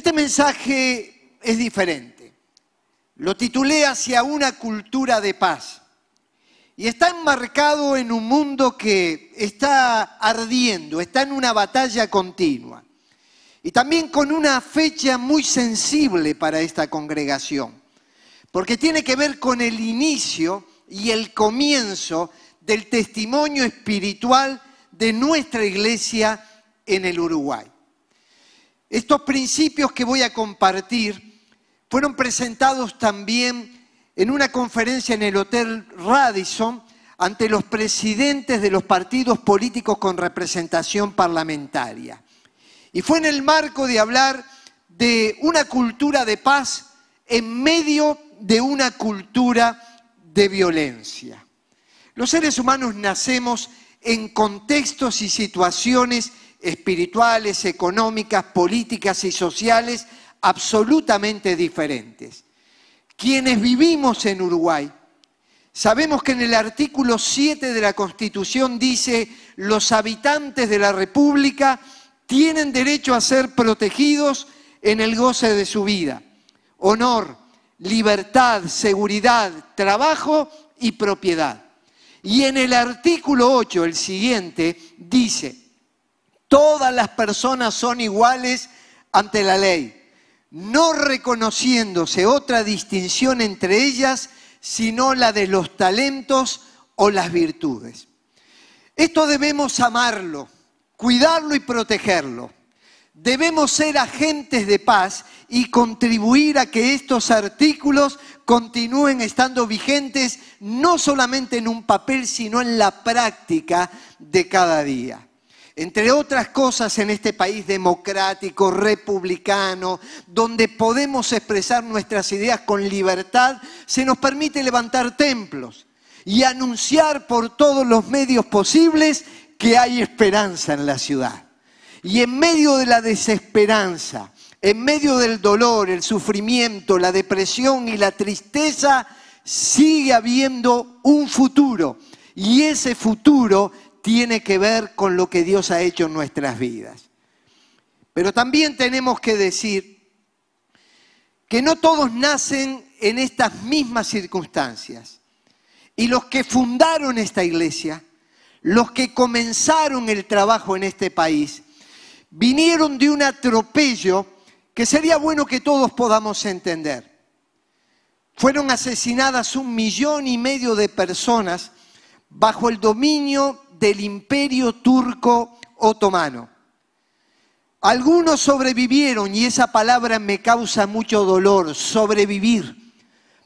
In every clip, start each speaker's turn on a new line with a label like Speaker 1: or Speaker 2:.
Speaker 1: Este mensaje es diferente. Lo titulé Hacia una cultura de paz. Y está enmarcado en un mundo que está ardiendo, está en una batalla continua. Y también con una fecha muy sensible para esta congregación, porque tiene que ver con el inicio y el comienzo del testimonio espiritual de nuestra iglesia en el Uruguay. Estos principios que voy a compartir fueron presentados también en una conferencia en el Hotel Radisson ante los presidentes de los partidos políticos con representación parlamentaria. Y fue en el marco de hablar de una cultura de paz en medio de una cultura de violencia. Los seres humanos nacemos en contextos y situaciones espirituales, económicas, políticas y sociales absolutamente diferentes. Quienes vivimos en Uruguay, sabemos que en el artículo 7 de la Constitución dice, los habitantes de la República tienen derecho a ser protegidos en el goce de su vida. Honor, libertad, seguridad, trabajo y propiedad. Y en el artículo 8, el siguiente, dice, todas las personas son iguales ante la ley, no reconociéndose otra distinción entre ellas, sino la de los talentos o las virtudes. Esto debemos amarlo, cuidarlo y protegerlo. Debemos ser agentes de paz y contribuir a que estos artículos continúen estando vigentes no solamente en un papel, sino en la práctica de cada día. Entre otras cosas, en este país democrático, republicano, donde podemos expresar nuestras ideas con libertad, se nos permite levantar templos y anunciar por todos los medios posibles que hay esperanza en la ciudad. Y en medio de la desesperanza, en medio del dolor, el sufrimiento, la depresión y la tristeza, sigue habiendo un futuro. Y ese futuro tiene que ver con lo que Dios ha hecho en nuestras vidas. Pero también tenemos que decir que no todos nacen en estas mismas circunstancias. Y los que fundaron esta iglesia, los que comenzaron el trabajo en este país, vinieron de un atropello que sería bueno que todos podamos entender. Fueron asesinadas un millón y medio de personas bajo el dominio del imperio turco otomano. Algunos sobrevivieron y esa palabra me causa mucho dolor, sobrevivir,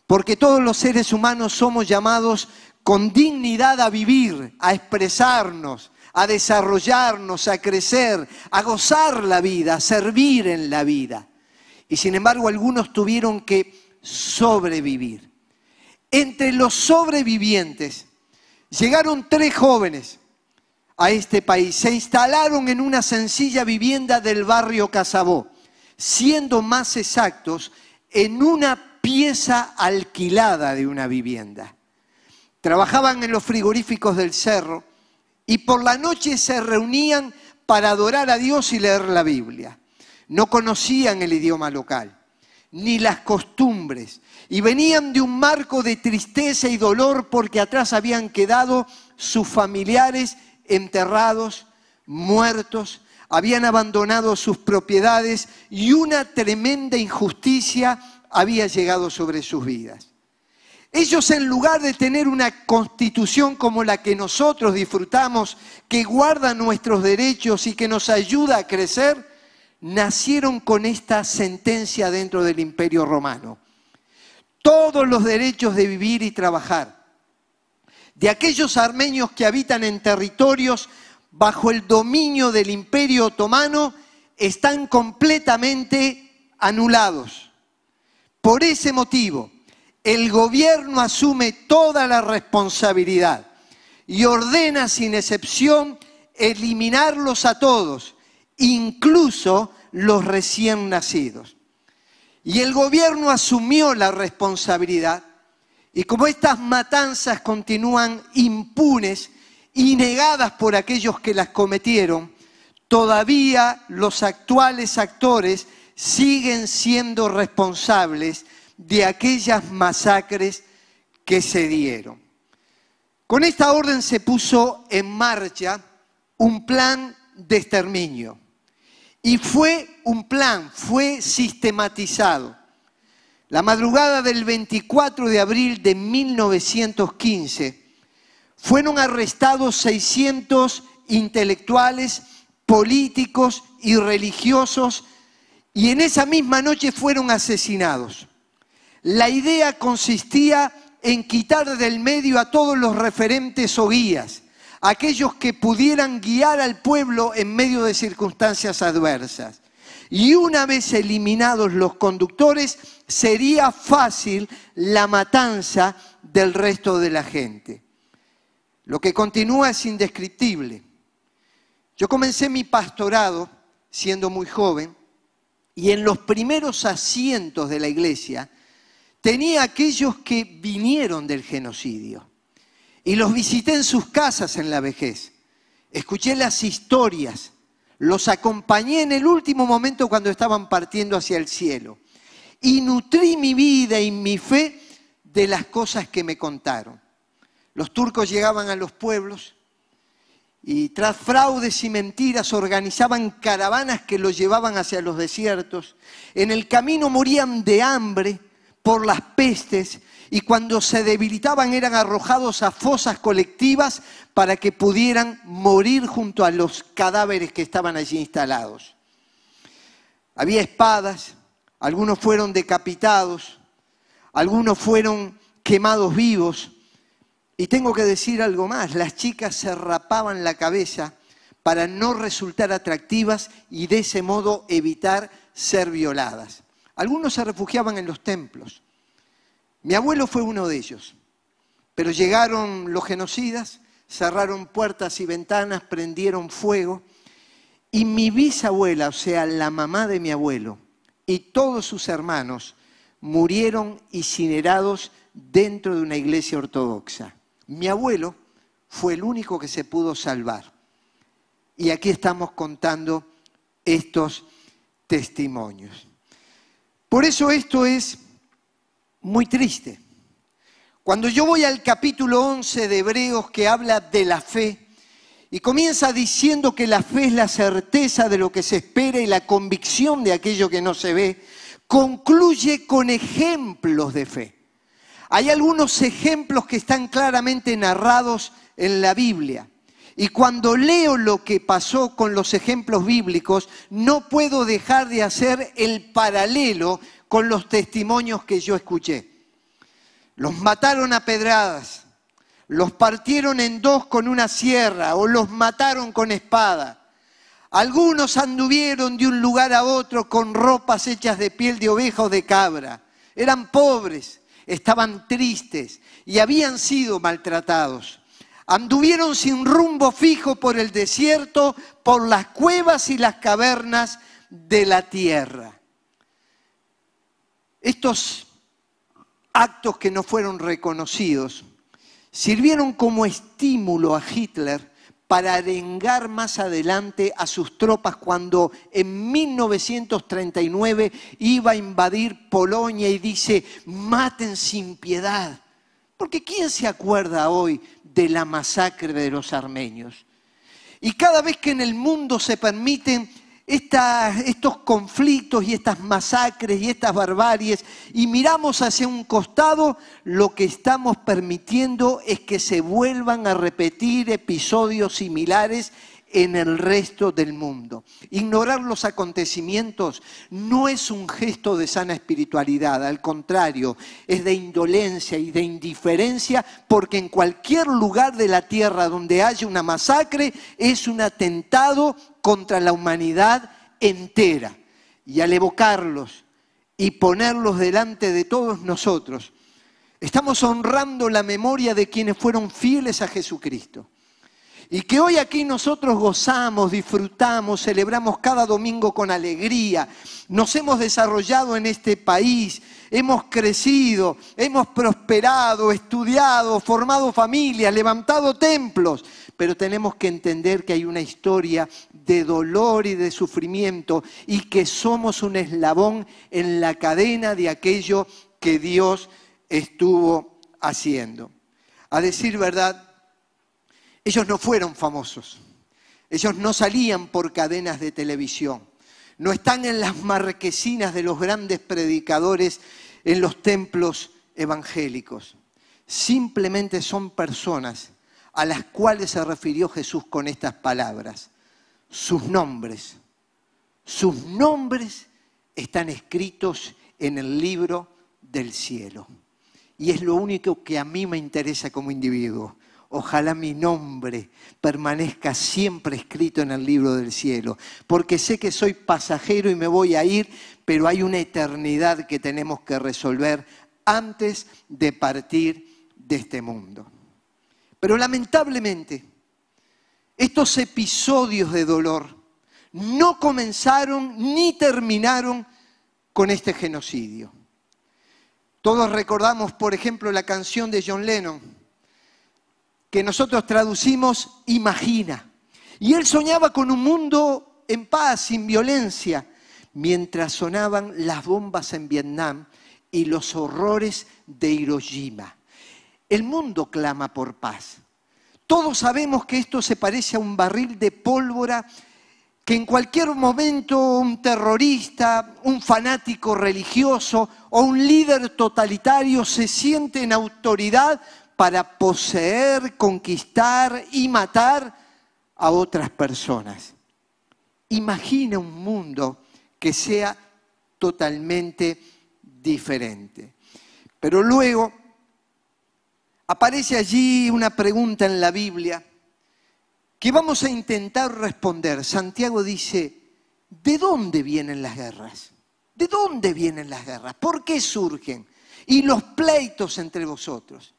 Speaker 1: porque todos los seres humanos somos llamados con dignidad a vivir, a expresarnos, a desarrollarnos, a crecer, a gozar la vida, a servir en la vida. Y sin embargo algunos tuvieron que sobrevivir. Entre los sobrevivientes llegaron tres jóvenes a este país. Se instalaron en una sencilla vivienda del barrio Casabó, siendo más exactos, en una pieza alquilada de una vivienda. Trabajaban en los frigoríficos del cerro y por la noche se reunían para adorar a Dios y leer la Biblia. No conocían el idioma local, ni las costumbres, y venían de un marco de tristeza y dolor porque atrás habían quedado sus familiares enterrados, muertos, habían abandonado sus propiedades y una tremenda injusticia había llegado sobre sus vidas. Ellos en lugar de tener una constitución como la que nosotros disfrutamos, que guarda nuestros derechos y que nos ayuda a crecer, nacieron con esta sentencia dentro del imperio romano. Todos los derechos de vivir y trabajar, de aquellos armenios que habitan en territorios bajo el dominio del imperio otomano, están completamente anulados. Por ese motivo, el gobierno asume toda la responsabilidad y ordena sin excepción eliminarlos a todos, incluso los recién nacidos. Y el gobierno asumió la responsabilidad y como estas matanzas continúan impunes y negadas por aquellos que las cometieron, todavía los actuales actores siguen siendo responsables de aquellas masacres que se dieron. Con esta orden se puso en marcha un plan de exterminio. Y fue un plan, fue sistematizado. La madrugada del 24 de abril de 1915 fueron arrestados 600 intelectuales, políticos y religiosos y en esa misma noche fueron asesinados. La idea consistía en quitar del medio a todos los referentes o guías, aquellos que pudieran guiar al pueblo en medio de circunstancias adversas. Y una vez eliminados los conductores, sería fácil la matanza del resto de la gente. Lo que continúa es indescriptible. Yo comencé mi pastorado siendo muy joven y en los primeros asientos de la iglesia tenía aquellos que vinieron del genocidio y los visité en sus casas en la vejez. Escuché las historias, los acompañé en el último momento cuando estaban partiendo hacia el cielo y nutrí mi vida y mi fe de las cosas que me contaron. Los turcos llegaban a los pueblos y tras fraudes y mentiras organizaban caravanas que los llevaban hacia los desiertos. En el camino morían de hambre por las pestes y cuando se debilitaban eran arrojados a fosas colectivas para que pudieran morir junto a los cadáveres que estaban allí instalados. Había espadas, algunos fueron decapitados, algunos fueron quemados vivos, y tengo que decir algo más, las chicas se rapaban la cabeza para no resultar atractivas y de ese modo evitar ser violadas. Algunos se refugiaban en los templos. Mi abuelo fue uno de ellos, pero llegaron los genocidas, cerraron puertas y ventanas, prendieron fuego, y mi bisabuela, o sea, la mamá de mi abuelo, y todos sus hermanos murieron incinerados dentro de una iglesia ortodoxa. Mi abuelo fue el único que se pudo salvar. Y aquí estamos contando estos testimonios. Por eso esto es muy triste. Cuando yo voy al capítulo 11 de Hebreos que habla de la fe y comienza diciendo que la fe es la certeza de lo que se espera y la convicción de aquello que no se ve, concluye con ejemplos de fe. Hay algunos ejemplos que están claramente narrados en la Biblia. Y cuando leo lo que pasó con los ejemplos bíblicos, no puedo dejar de hacer el paralelo con los testimonios que yo escuché. Los mataron a pedradas, los partieron en dos con una sierra o los mataron con espada. Algunos anduvieron de un lugar a otro con ropas hechas de piel de oveja o de cabra. Eran pobres, estaban tristes y habían sido maltratados. Anduvieron sin rumbo fijo por el desierto, por las cuevas y las cavernas de la tierra. Estos actos que no fueron reconocidos sirvieron como estímulo a Hitler para arengar más adelante a sus tropas cuando en 1939 iba a invadir Polonia y dice, maten sin piedad. Porque ¿quién se acuerda hoy de la masacre de los armenios? Y cada vez que en el mundo se permiten estos conflictos y estas masacres y estas barbaries y miramos hacia un costado, lo que estamos permitiendo es que se vuelvan a repetir episodios similares en el resto del mundo. Ignorar los acontecimientos no es un gesto de sana espiritualidad, al contrario, es de indolencia y de indiferencia, porque en cualquier lugar de la tierra donde haya una masacre es un atentado contra la humanidad entera. Y al evocarlos y ponerlos delante de todos nosotros, estamos honrando la memoria de quienes fueron fieles a Jesucristo y que hoy aquí nosotros gozamos, disfrutamos, celebramos cada domingo con alegría. Nos hemos desarrollado en este país, hemos crecido, hemos prosperado, estudiado, formado familias, levantado templos. pero tenemos que entender que hay una historia de dolor y de sufrimiento y que somos un eslabón en la cadena de aquello que Dios estuvo haciendo. A decir verdad, ellos no fueron famosos, ellos no salían por cadenas de televisión, no están en las marquesinas de los grandes predicadores en los templos evangélicos. Simplemente son personas a las cuales se refirió Jesús con estas palabras. Sus nombres, sus nombres están escritos en el libro del cielo. Y es lo único que a mí me interesa como individuo. Ojalá mi nombre permanezca siempre escrito en el libro del cielo, porque sé que soy pasajero y me voy a ir, pero hay una eternidad que tenemos que resolver antes de partir de este mundo. Pero lamentablemente, estos episodios de dolor no comenzaron ni terminaron con este genocidio. Todos recordamos, por ejemplo, la canción de John Lennon, que nosotros traducimos Imagina. Y él soñaba con un mundo en paz, sin violencia, mientras sonaban las bombas en Vietnam y los horrores de Hiroshima. El mundo clama por paz. Todos sabemos que esto se parece a un barril de pólvora que en cualquier momento un terrorista, un fanático religioso o un líder totalitario se siente en autoridad para poseer, conquistar y matar a otras personas. Imagina un mundo que sea totalmente diferente. Pero luego aparece allí una pregunta en la Biblia que vamos a intentar responder. Santiago dice, ¿de dónde vienen las guerras? ¿De dónde vienen las guerras? ¿Por qué surgen? Y los pleitos entre vosotros.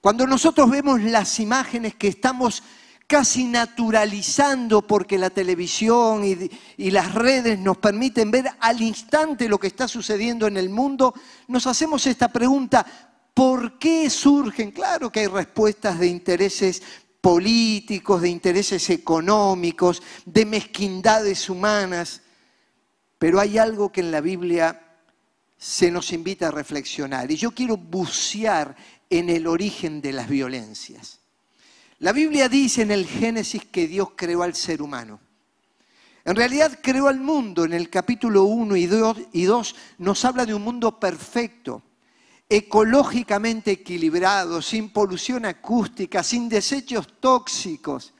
Speaker 1: Cuando nosotros vemos las imágenes que estamos casi naturalizando porque la televisión y, las redes nos permiten ver al instante lo que está sucediendo en el mundo, nos hacemos esta pregunta, ¿por qué surgen? Claro que hay respuestas de intereses políticos, de intereses económicos, de mezquindades humanas, pero hay algo que en la Biblia se nos invita a reflexionar y yo quiero bucear en el origen de las violencias. La Biblia dice en el Génesis que Dios creó al ser humano. En realidad creó al mundo. En el capítulo 1 y 2 nos habla de un mundo perfecto, ecológicamente equilibrado, sin polución acústica, sin desechos tóxicos,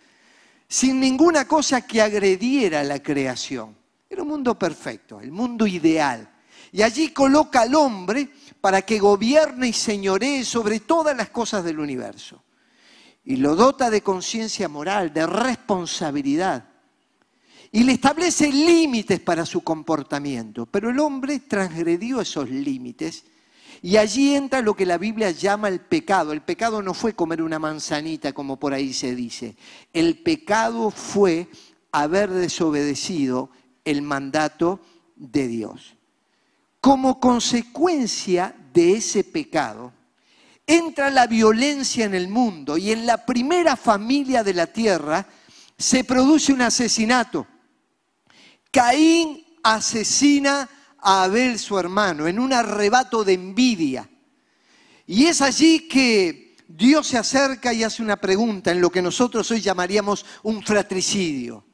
Speaker 1: sin ninguna cosa que agrediera la creación. Era un mundo perfecto, el mundo ideal. Y allí coloca al hombre para que gobierne y señoree sobre todas las cosas del universo. Y lo dota de conciencia moral, de responsabilidad. Y le establece límites para su comportamiento. Pero el hombre transgredió esos límites y allí entra lo que la Biblia llama el pecado. El pecado no fue comer una manzanita como por ahí se dice. El pecado fue haber desobedecido el mandato de Dios. Como consecuencia de ese pecado, entra la violencia en el mundo y en la primera familia de la tierra se produce un asesinato. Caín asesina a Abel su hermano en un arrebato de envidia. Y es allí que Dios se acerca y hace una pregunta en lo que nosotros hoy llamaríamos un fratricidio.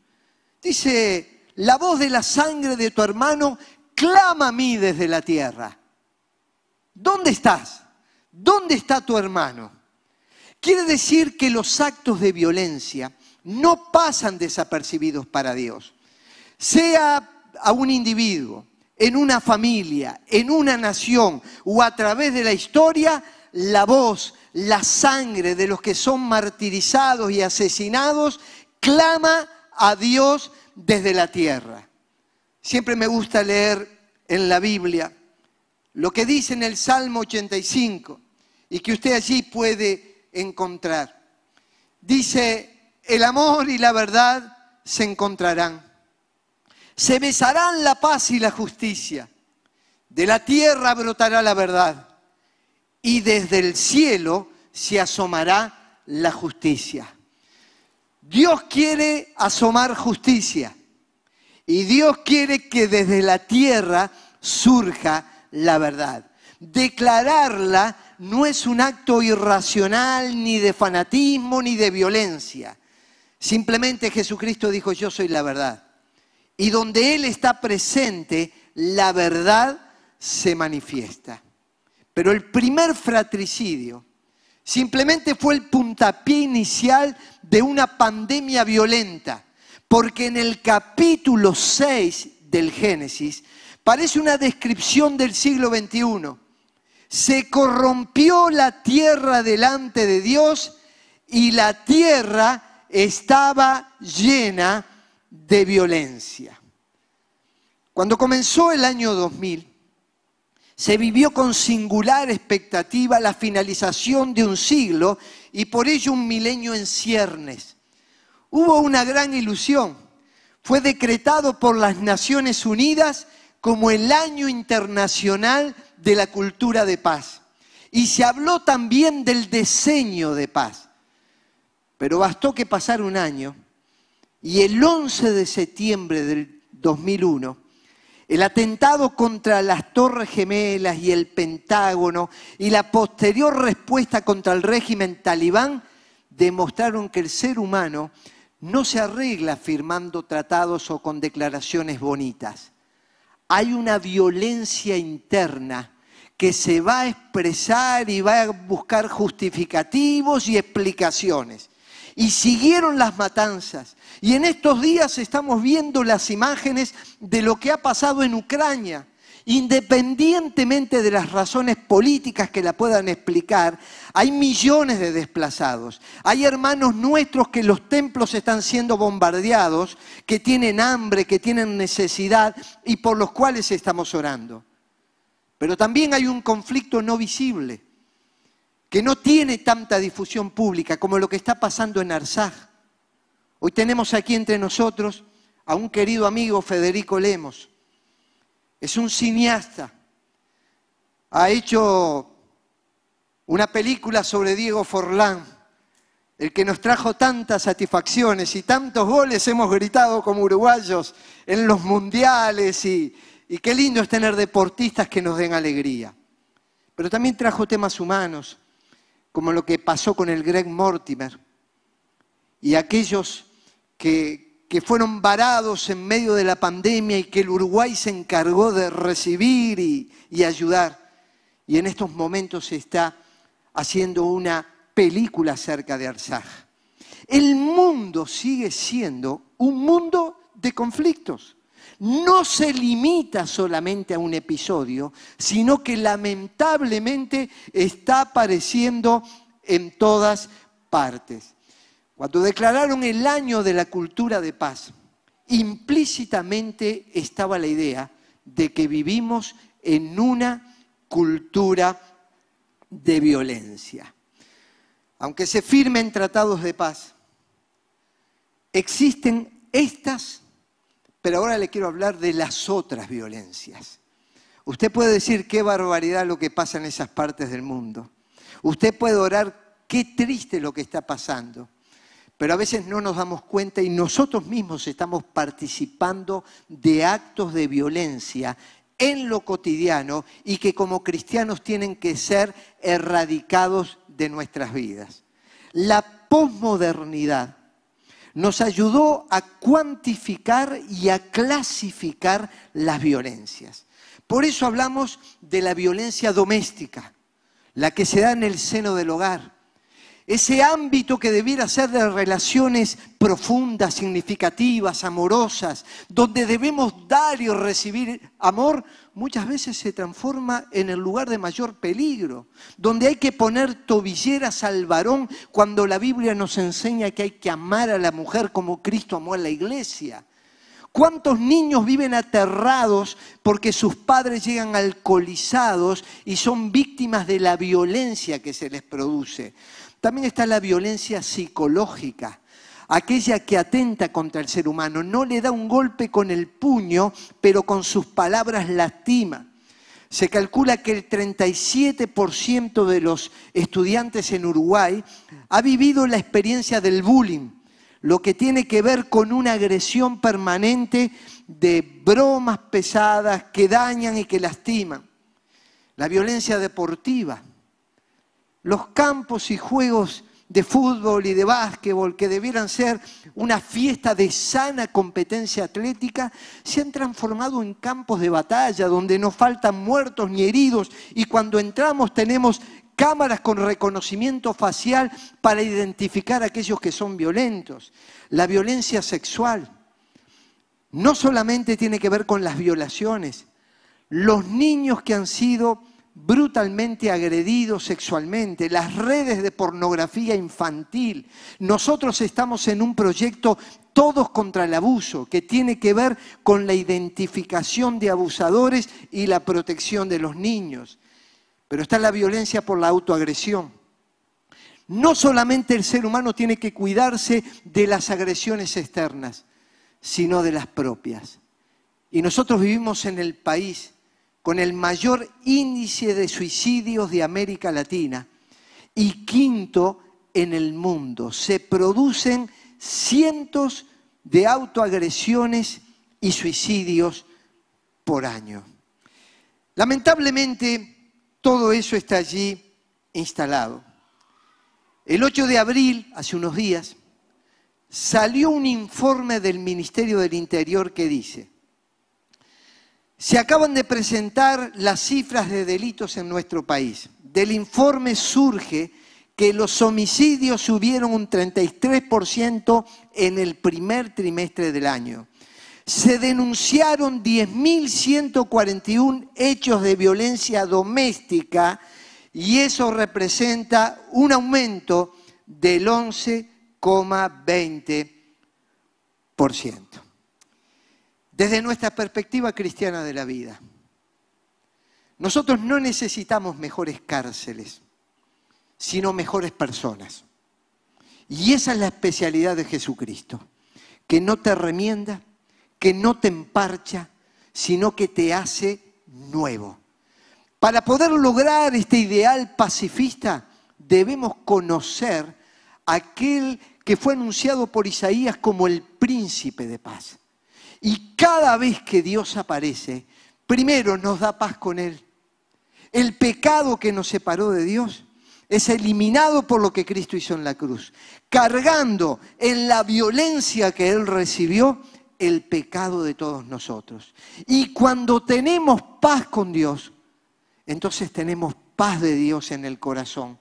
Speaker 1: Dice, la voz de la sangre de tu hermano clama a mí desde la tierra. ¿Dónde estás? ¿Dónde está tu hermano? Quiere decir que los actos de violencia no pasan desapercibidos para Dios. Sea a un individuo, en una familia, en una nación o a través de la historia, la voz, la sangre de los que son martirizados y asesinados clama a Dios desde la tierra. Siempre me gusta leer en la Biblia lo que dice en el Salmo 85 y que usted allí puede encontrar. Dice, el amor y la verdad se encontrarán se besarán la paz y la justicia. De la tierra brotará la verdad y desde el cielo se asomará la justicia. Dios quiere asomar justicia y Dios quiere que desde la tierra surja la verdad. Declararla no es un acto irracional, ni de fanatismo, ni de violencia. Simplemente Jesucristo dijo, yo soy la verdad. Y donde Él está presente, la verdad se manifiesta. Pero el primer fratricidio simplemente fue el puntapié inicial de una pandemia violenta, porque en el capítulo 6 del Génesis parece una descripción del siglo XXI. Se corrompió la tierra delante de Dios y la tierra estaba llena de violencia. Cuando comenzó el año 2000, se vivió con singular expectativa la finalización de un siglo y por ello un milenio en ciernes. Hubo una gran ilusión. Fue decretado por las Naciones Unidas como el año internacional de la cultura de paz. Y se habló también del diseño de paz. Pero bastó que pasara un año y el 11 de septiembre del 2001 el atentado contra las Torres Gemelas y el Pentágono y la posterior respuesta contra el régimen talibán demostraron que el ser humano no se arregla firmando tratados o con declaraciones bonitas. Hay una violencia interna que se va a expresar y va a buscar justificativos y explicaciones y siguieron las matanzas. Y en estos días estamos viendo las imágenes de lo que ha pasado en Ucrania. Independientemente de las razones políticas que la puedan explicar, hay millones de desplazados. Hay hermanos nuestros que los templos están siendo bombardeados, que tienen hambre, que tienen necesidad y por los cuales estamos orando. Pero también hay un conflicto no visible que no tiene tanta difusión pública como lo que está pasando en Arsaj. Hoy tenemos aquí entre nosotros a un querido amigo, Federico Lemos. Es un cineasta. Ha hecho una película sobre Diego Forlán, el que nos trajo tantas satisfacciones y tantos goles hemos gritado como uruguayos en los mundiales y, qué lindo es tener deportistas que nos den alegría. Pero también trajo temas humanos, como lo que pasó con el Greg Mortimer y aquellos que, que fueron varados en medio de la pandemia y que el Uruguay se encargó de recibir y, ayudar. Y en estos momentos se está haciendo una película acerca de Arsaj. El mundo sigue siendo un mundo de conflictos. No se limita solamente a un episodio, sino que lamentablemente está apareciendo en todas partes. Cuando declararon el año de la cultura de paz, implícitamente estaba la idea de que vivimos en una cultura de violencia. Aunque se firmen tratados de paz, existen estas pero ahora le quiero hablar de las otras violencias. Usted puede decir qué barbaridad lo que pasa en esas partes del mundo. Usted puede orar qué triste lo que está pasando. Pero a veces no nos damos cuenta y nosotros mismos estamos participando de actos de violencia en lo cotidiano y que como cristianos tienen que ser erradicados de nuestras vidas. La posmodernidad nos ayudó a cuantificar y a clasificar las violencias. Por eso hablamos de la violencia doméstica, la que se da en el seno del hogar, ese ámbito que debiera ser de relaciones profundas, significativas, amorosas, donde debemos dar y recibir amor, muchas veces se transforma en el lugar de mayor peligro, donde hay que poner tobilleras al varón cuando la Biblia nos enseña que hay que amar a la mujer como Cristo amó a la iglesia. ¿Cuántos niños viven aterrados porque sus padres llegan alcoholizados y son víctimas de la violencia que se les produce? También está la violencia psicológica, aquella que atenta contra el ser humano. No le da un golpe con el puño, pero con sus palabras lastima. Se calcula que el 37% de los estudiantes en Uruguay ha vivido la experiencia del bullying, lo que tiene que ver con una agresión permanente de bromas pesadas que dañan y que lastiman. La violencia deportiva, los campos y juegos de fútbol y de básquetbol, que debieran ser una fiesta de sana competencia atlética, se han transformado en campos de batalla donde no faltan muertos ni heridos y cuando entramos tenemos cámaras con reconocimiento facial para identificar a aquellos que son violentos. La violencia sexual no solamente tiene que ver con las violaciones, los niños que han sido brutalmente agredidos sexualmente, las redes de pornografía infantil. Nosotros estamos en un proyecto todos contra el abuso, que tiene que ver con la identificación de abusadores y la protección de los niños. Pero está la violencia por la autoagresión. No solamente el ser humano tiene que cuidarse de las agresiones externas, sino de las propias. Y nosotros vivimos en el país con el mayor índice de suicidios de América Latina y quinto en el mundo. Se producen cientos de autoagresiones y suicidios por año. Lamentablemente, todo eso está allí instalado. El 8 de abril, hace unos días, salió un informe del Ministerio del Interior que dice, se acaban de presentar las cifras de delitos en nuestro país. Del informe surge que los homicidios subieron un 33% en el primer trimestre del año. Se denunciaron 10.141 hechos de violencia doméstica y eso representa un aumento del 11,20% desde nuestra perspectiva cristiana de la vida. Nosotros no necesitamos mejores cárceles, sino mejores personas. Y esa es la especialidad de Jesucristo, que no te remienda, que no te emparcha, sino que te hace nuevo. Para poder lograr este ideal pacifista, debemos conocer aquel que fue anunciado por Isaías como el príncipe de paz. Y cada vez que Dios aparece, primero nos da paz con Él. El pecado que nos separó de Dios es eliminado por lo que Cristo hizo en la cruz, cargando en la violencia que Él recibió el pecado de todos nosotros. Y cuando tenemos paz con Dios, entonces tenemos paz de Dios en el corazón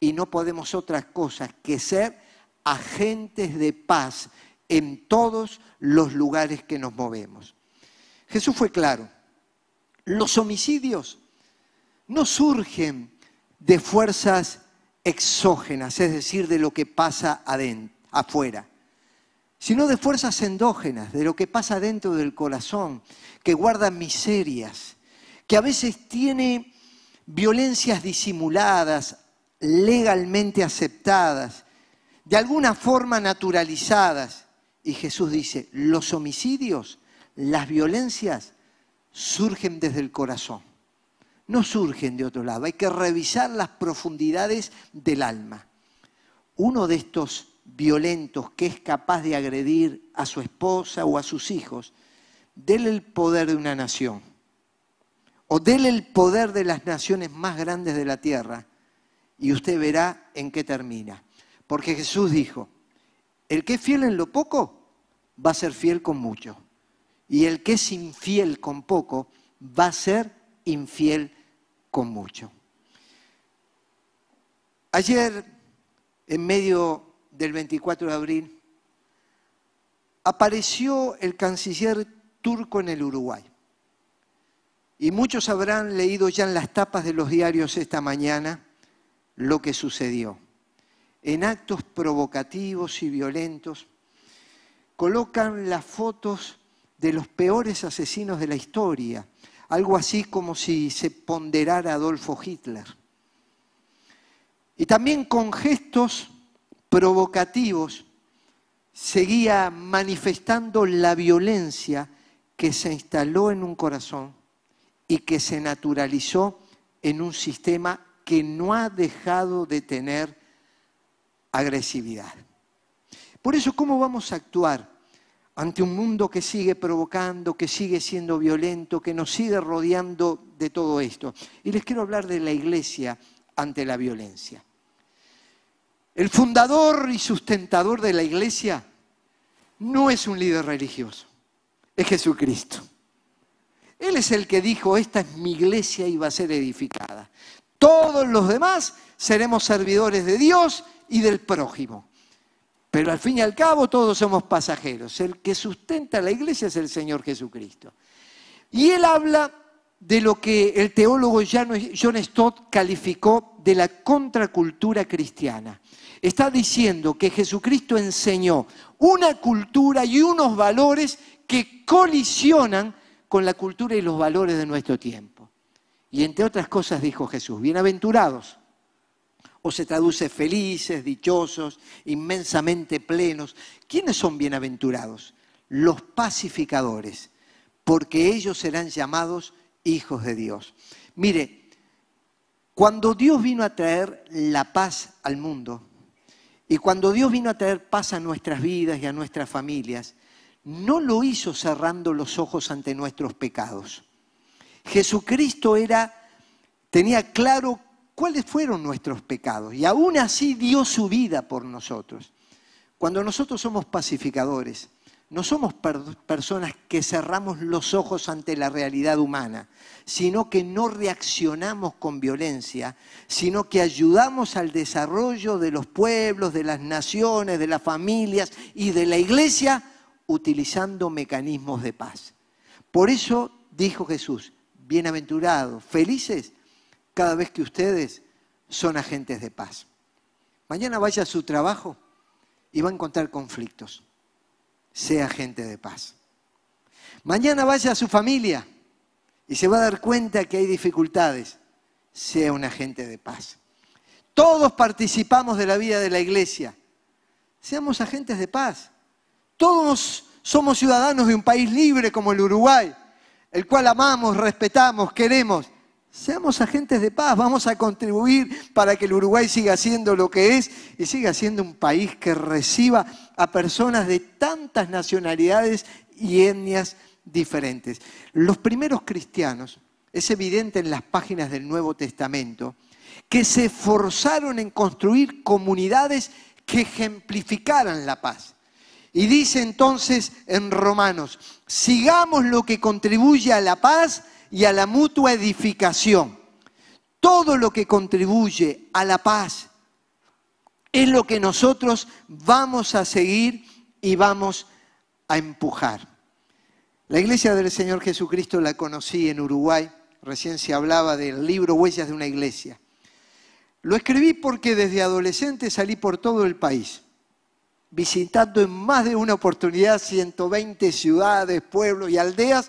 Speaker 1: y no podemos otras cosas que ser agentes de paz en todos los lugares que nos movemos. Jesús fue claro, los homicidios no surgen de fuerzas exógenas, es decir, de lo que pasa afuera, sino de fuerzas endógenas, de lo que pasa dentro del corazón, que guarda miserias, que a veces tiene violencias disimuladas, legalmente aceptadas, de alguna forma naturalizadas, y Jesús dice, los homicidios, las violencias surgen desde el corazón, no surgen de otro lado. Hay que revisar las profundidades del alma. Uno de estos violentos que es capaz de agredir a su esposa o a sus hijos, déle el poder de una nación, o déle el poder de las naciones más grandes de la tierra, y usted verá en qué termina. Porque Jesús dijo, el que es fiel en lo poco, va a ser fiel con mucho. Y el que es infiel con poco, va a ser infiel con mucho. Ayer, en medio del 24 de abril, apareció el canciller turco en el Uruguay. Y muchos habrán leído ya en las tapas de los diarios esta mañana lo que sucedió. En actos provocativos y violentos, colocan las fotos de los peores asesinos de la historia, algo así como si se ponderara Adolfo Hitler. Y también con gestos provocativos seguía manifestando la violencia que se instaló en un corazón y que se naturalizó en un sistema que no ha dejado de tener agresividad. Por eso, ¿cómo vamos a actuar ante un mundo que sigue provocando, que sigue siendo violento, que nos sigue rodeando de todo esto? Y les quiero hablar de la iglesia ante la violencia. El fundador y sustentador de la iglesia no es un líder religioso, es Jesucristo. Él es el que dijo, esta es mi iglesia y va a ser edificada. Todos los demás seremos servidores de Dios y del prójimo. Pero al fin y al cabo todos somos pasajeros. El que sustenta la iglesia es el Señor Jesucristo. Y él habla de lo que el teólogo John Stott calificó de la contracultura cristiana. Está diciendo que Jesucristo enseñó una cultura y unos valores que colisionan con la cultura y los valores de nuestro tiempo. Y entre otras cosas dijo Jesús, bienaventurados, o se traduce felices, dichosos, inmensamente plenos. ¿Quiénes son bienaventurados? Los pacificadores, porque ellos serán llamados hijos de Dios. Mire, cuando Dios vino a traer la paz al mundo, y cuando Dios vino a traer paz a nuestras vidas y a nuestras familias, no lo hizo cerrando los ojos ante nuestros pecados. Jesucristo era, tenía claro cuáles fueron nuestros pecados y aún así dio su vida por nosotros. Cuando nosotros somos pacificadores, no somos personas que cerramos los ojos ante la realidad humana, sino que no reaccionamos con violencia, sino que ayudamos al desarrollo de los pueblos, de las naciones, de las familias y de la iglesia utilizando mecanismos de paz. Por eso dijo Jesús, bienaventurados, felices cada vez que ustedes son agentes de paz. Mañana vaya a su trabajo y va a encontrar conflictos. Sea agente de paz. Mañana vaya a su familia y se va a dar cuenta que hay dificultades. Sea un agente de paz. Todos participamos de la vida de la iglesia. Seamos agentes de paz. Todos somos ciudadanos de un país libre como el Uruguay, el cual amamos, respetamos, queremos. Seamos agentes de paz, vamos a contribuir para que el Uruguay siga siendo lo que es y siga siendo un país que reciba a personas de tantas nacionalidades y etnias diferentes. Los primeros cristianos, es evidente en las páginas del Nuevo Testamento, que se esforzaron en construir comunidades que ejemplificaran la paz. Y dice entonces en Romanos, sigamos lo que contribuye a la paz y a la mutua edificación. Todo lo que contribuye a la paz es lo que nosotros vamos a seguir y vamos a empujar. La iglesia del Señor Jesucristo la conocí en Uruguay, recién se hablaba del libro Huellas de una iglesia. Lo escribí porque desde adolescente salí por todo el país visitando en más de una oportunidad 120 ciudades, pueblos y aldeas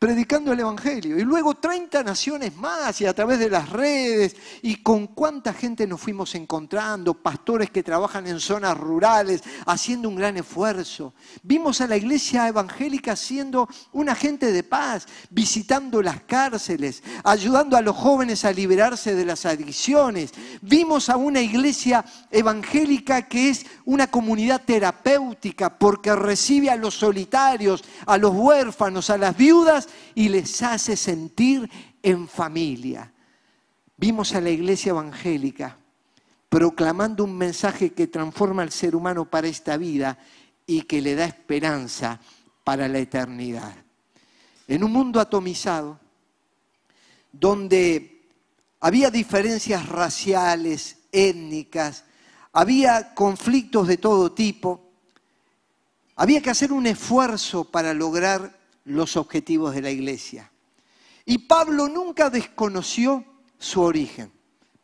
Speaker 1: predicando el Evangelio. Y luego 30 naciones más y a través de las redes. Y con cuánta gente nos fuimos encontrando, pastores que trabajan en zonas rurales, haciendo un gran esfuerzo. Vimos a la iglesia evangélica siendo un agente de paz, visitando las cárceles, ayudando a los jóvenes a liberarse de las adicciones. Vimos a una iglesia evangélica que es una comunidad terapéutica porque recibe a los solitarios, a los huérfanos, a las viudas y les hace sentir en familia. Vimos a la iglesia evangélica proclamando un mensaje que transforma al ser humano para esta vida y que le da esperanza para la eternidad. En un mundo atomizado, donde había diferencias raciales, étnicas, había conflictos de todo tipo, había que hacer un esfuerzo para lograr los objetivos de la iglesia. Y Pablo nunca desconoció su origen.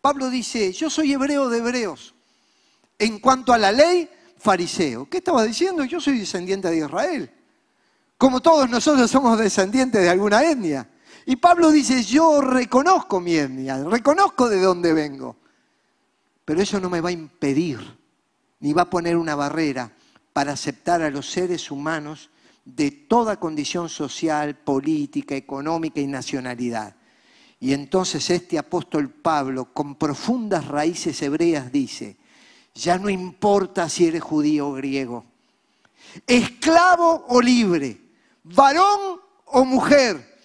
Speaker 1: Pablo dice, yo soy hebreo de hebreos. En cuanto a la ley, fariseo. ¿Qué estaba diciendo? Yo soy descendiente de Israel. Como todos nosotros somos descendientes de alguna etnia. Y Pablo dice, yo reconozco mi etnia, reconozco de dónde vengo. Pero eso no me va a impedir, ni va a poner una barrera para aceptar a los seres humanos de toda condición social, política, económica y nacionalidad. Y entonces este apóstol Pablo, con profundas raíces hebreas, dice, Ya no importa si eres judío o griego, esclavo o libre, varón o mujer,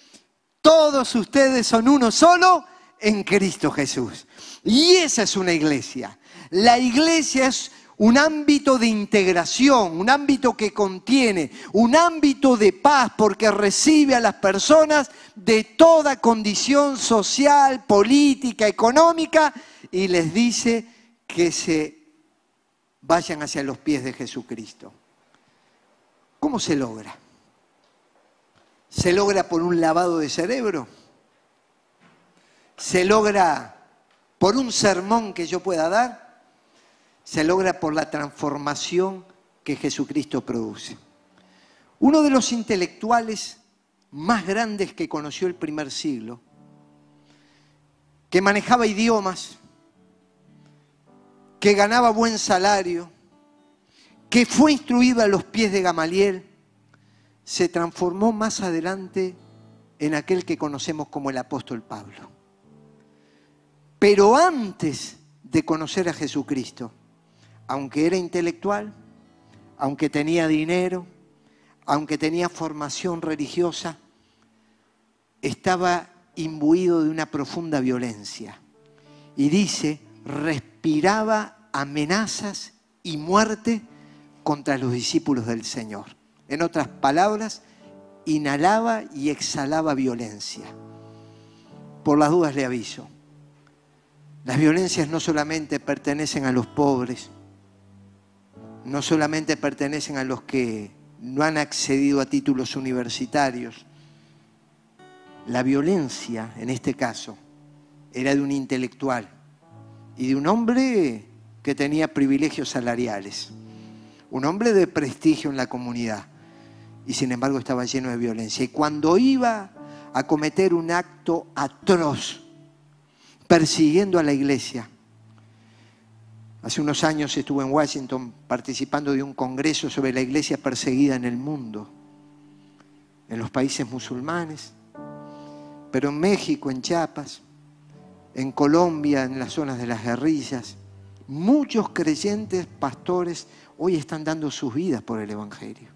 Speaker 1: todos ustedes son uno solo en Cristo Jesús. Y esa es una iglesia. La iglesia es un ámbito de integración, un ámbito que contiene, un ámbito de paz porque recibe a las personas de toda condición social, política, económica y les dice que se vayan hacia los pies de Jesucristo. ¿Cómo se logra? ¿Se logra por un lavado de cerebro? ¿Se logra por un sermón que yo pueda dar? Se logra por la transformación que Jesucristo produce. Uno de los intelectuales más grandes que conoció el primer siglo, que manejaba idiomas, que ganaba buen salario, que fue instruido a los pies de Gamaliel, se transformó más adelante en aquel que conocemos como el apóstol Pablo. Pero antes de conocer a Jesucristo, aunque era intelectual, aunque tenía dinero, aunque tenía formación religiosa, estaba imbuido de una profunda violencia. Y dice, respiraba amenazas y muerte contra los discípulos del Señor. En otras palabras, inhalaba y exhalaba violencia. Por las dudas le aviso, las violencias no solamente pertenecen a los pobres, no solamente pertenecen a los que no han accedido a títulos universitarios. La violencia, en este caso, era de un intelectual y de un hombre que tenía privilegios salariales, un hombre de prestigio en la comunidad y sin embargo estaba lleno de violencia. Y cuando iba a cometer un acto atroz persiguiendo a la iglesia, Hace unos años estuve en Washington participando de un congreso sobre la iglesia perseguida en el mundo, en los países musulmanes, pero en México, en Chiapas, en Colombia, en las zonas de las guerrillas. Muchos creyentes, pastores, hoy están dando sus vidas por el Evangelio.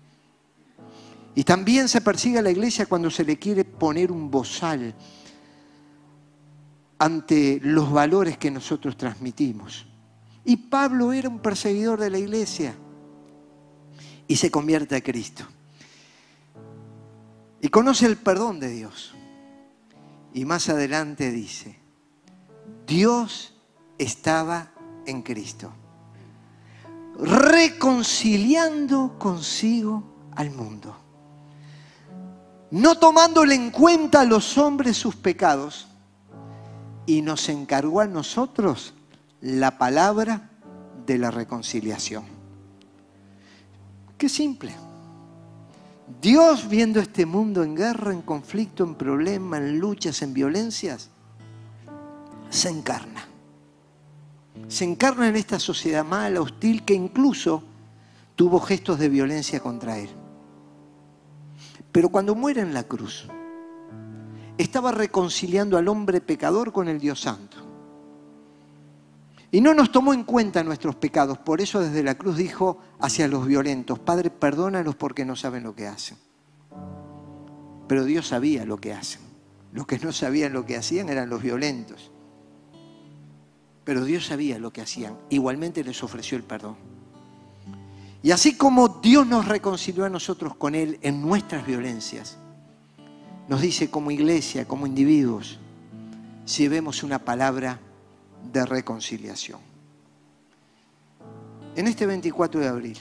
Speaker 1: Y también se persigue a la iglesia cuando se le quiere poner un bozal ante los valores que nosotros transmitimos. Y Pablo era un perseguidor de la iglesia y se convierte a Cristo. Y conoce el perdón de Dios. Y más adelante dice, Dios estaba en Cristo, reconciliando consigo al mundo, no tomándole en cuenta a los hombres sus pecados, y nos encargó a nosotros la palabra de la reconciliación. Qué simple. Dios viendo este mundo en guerra, en conflicto, en problemas, en luchas, en violencias, se encarna. Se encarna en esta sociedad mala, hostil, que incluso tuvo gestos de violencia contra él. Pero cuando muere en la cruz, estaba reconciliando al hombre pecador con el Dios Santo. Y no nos tomó en cuenta nuestros pecados. Por eso desde la cruz dijo hacia los violentos, Padre, perdónalos porque no saben lo que hacen. Pero Dios sabía lo que hacen. Los que no sabían lo que hacían eran los violentos. Pero Dios sabía lo que hacían. Igualmente les ofreció el perdón. Y así como Dios nos reconcilió a nosotros con Él en nuestras violencias, nos dice como iglesia, como individuos, llevemos una palabra de reconciliación. En este 24 de abril,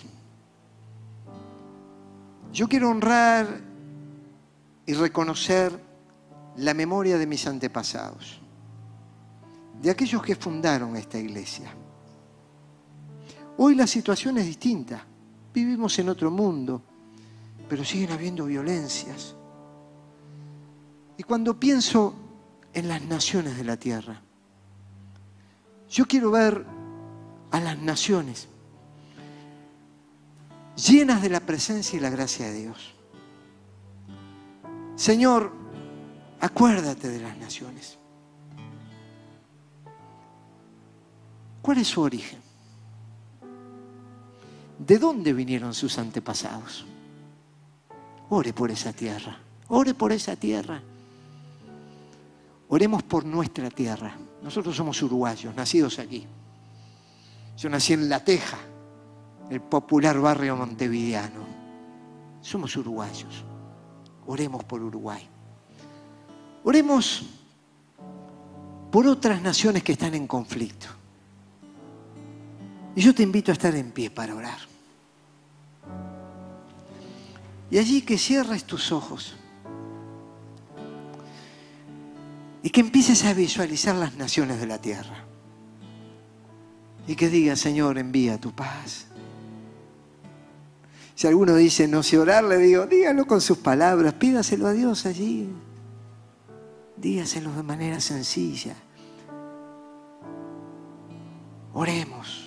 Speaker 1: yo quiero honrar y reconocer la memoria de mis antepasados, de aquellos que fundaron esta iglesia. Hoy la situación es distinta, vivimos en otro mundo, pero siguen habiendo violencias. Y cuando pienso en las naciones de la tierra, yo quiero ver a las naciones llenas de la presencia y la gracia de Dios. Señor, acuérdate de las naciones. ¿Cuál es su origen? ¿de dónde vinieron sus antepasados? Ore por esa tierra, ore por esa tierra. Oremos por nuestra tierra. Nosotros somos uruguayos, nacidos aquí. Yo nací en La Teja, el popular barrio montevideano. Somos uruguayos. Oremos por Uruguay. Oremos por otras naciones que están en conflicto. Y yo te invito a estar en pie para orar. Y allí que cierres tus ojos y que empieces a visualizar las naciones de la tierra. Y que digas, Señor, envía tu paz. Si alguno dice no sé orar, le digo, dígalo con sus palabras, pídaselo a Dios allí. Dígaselo de manera sencilla. Oremos.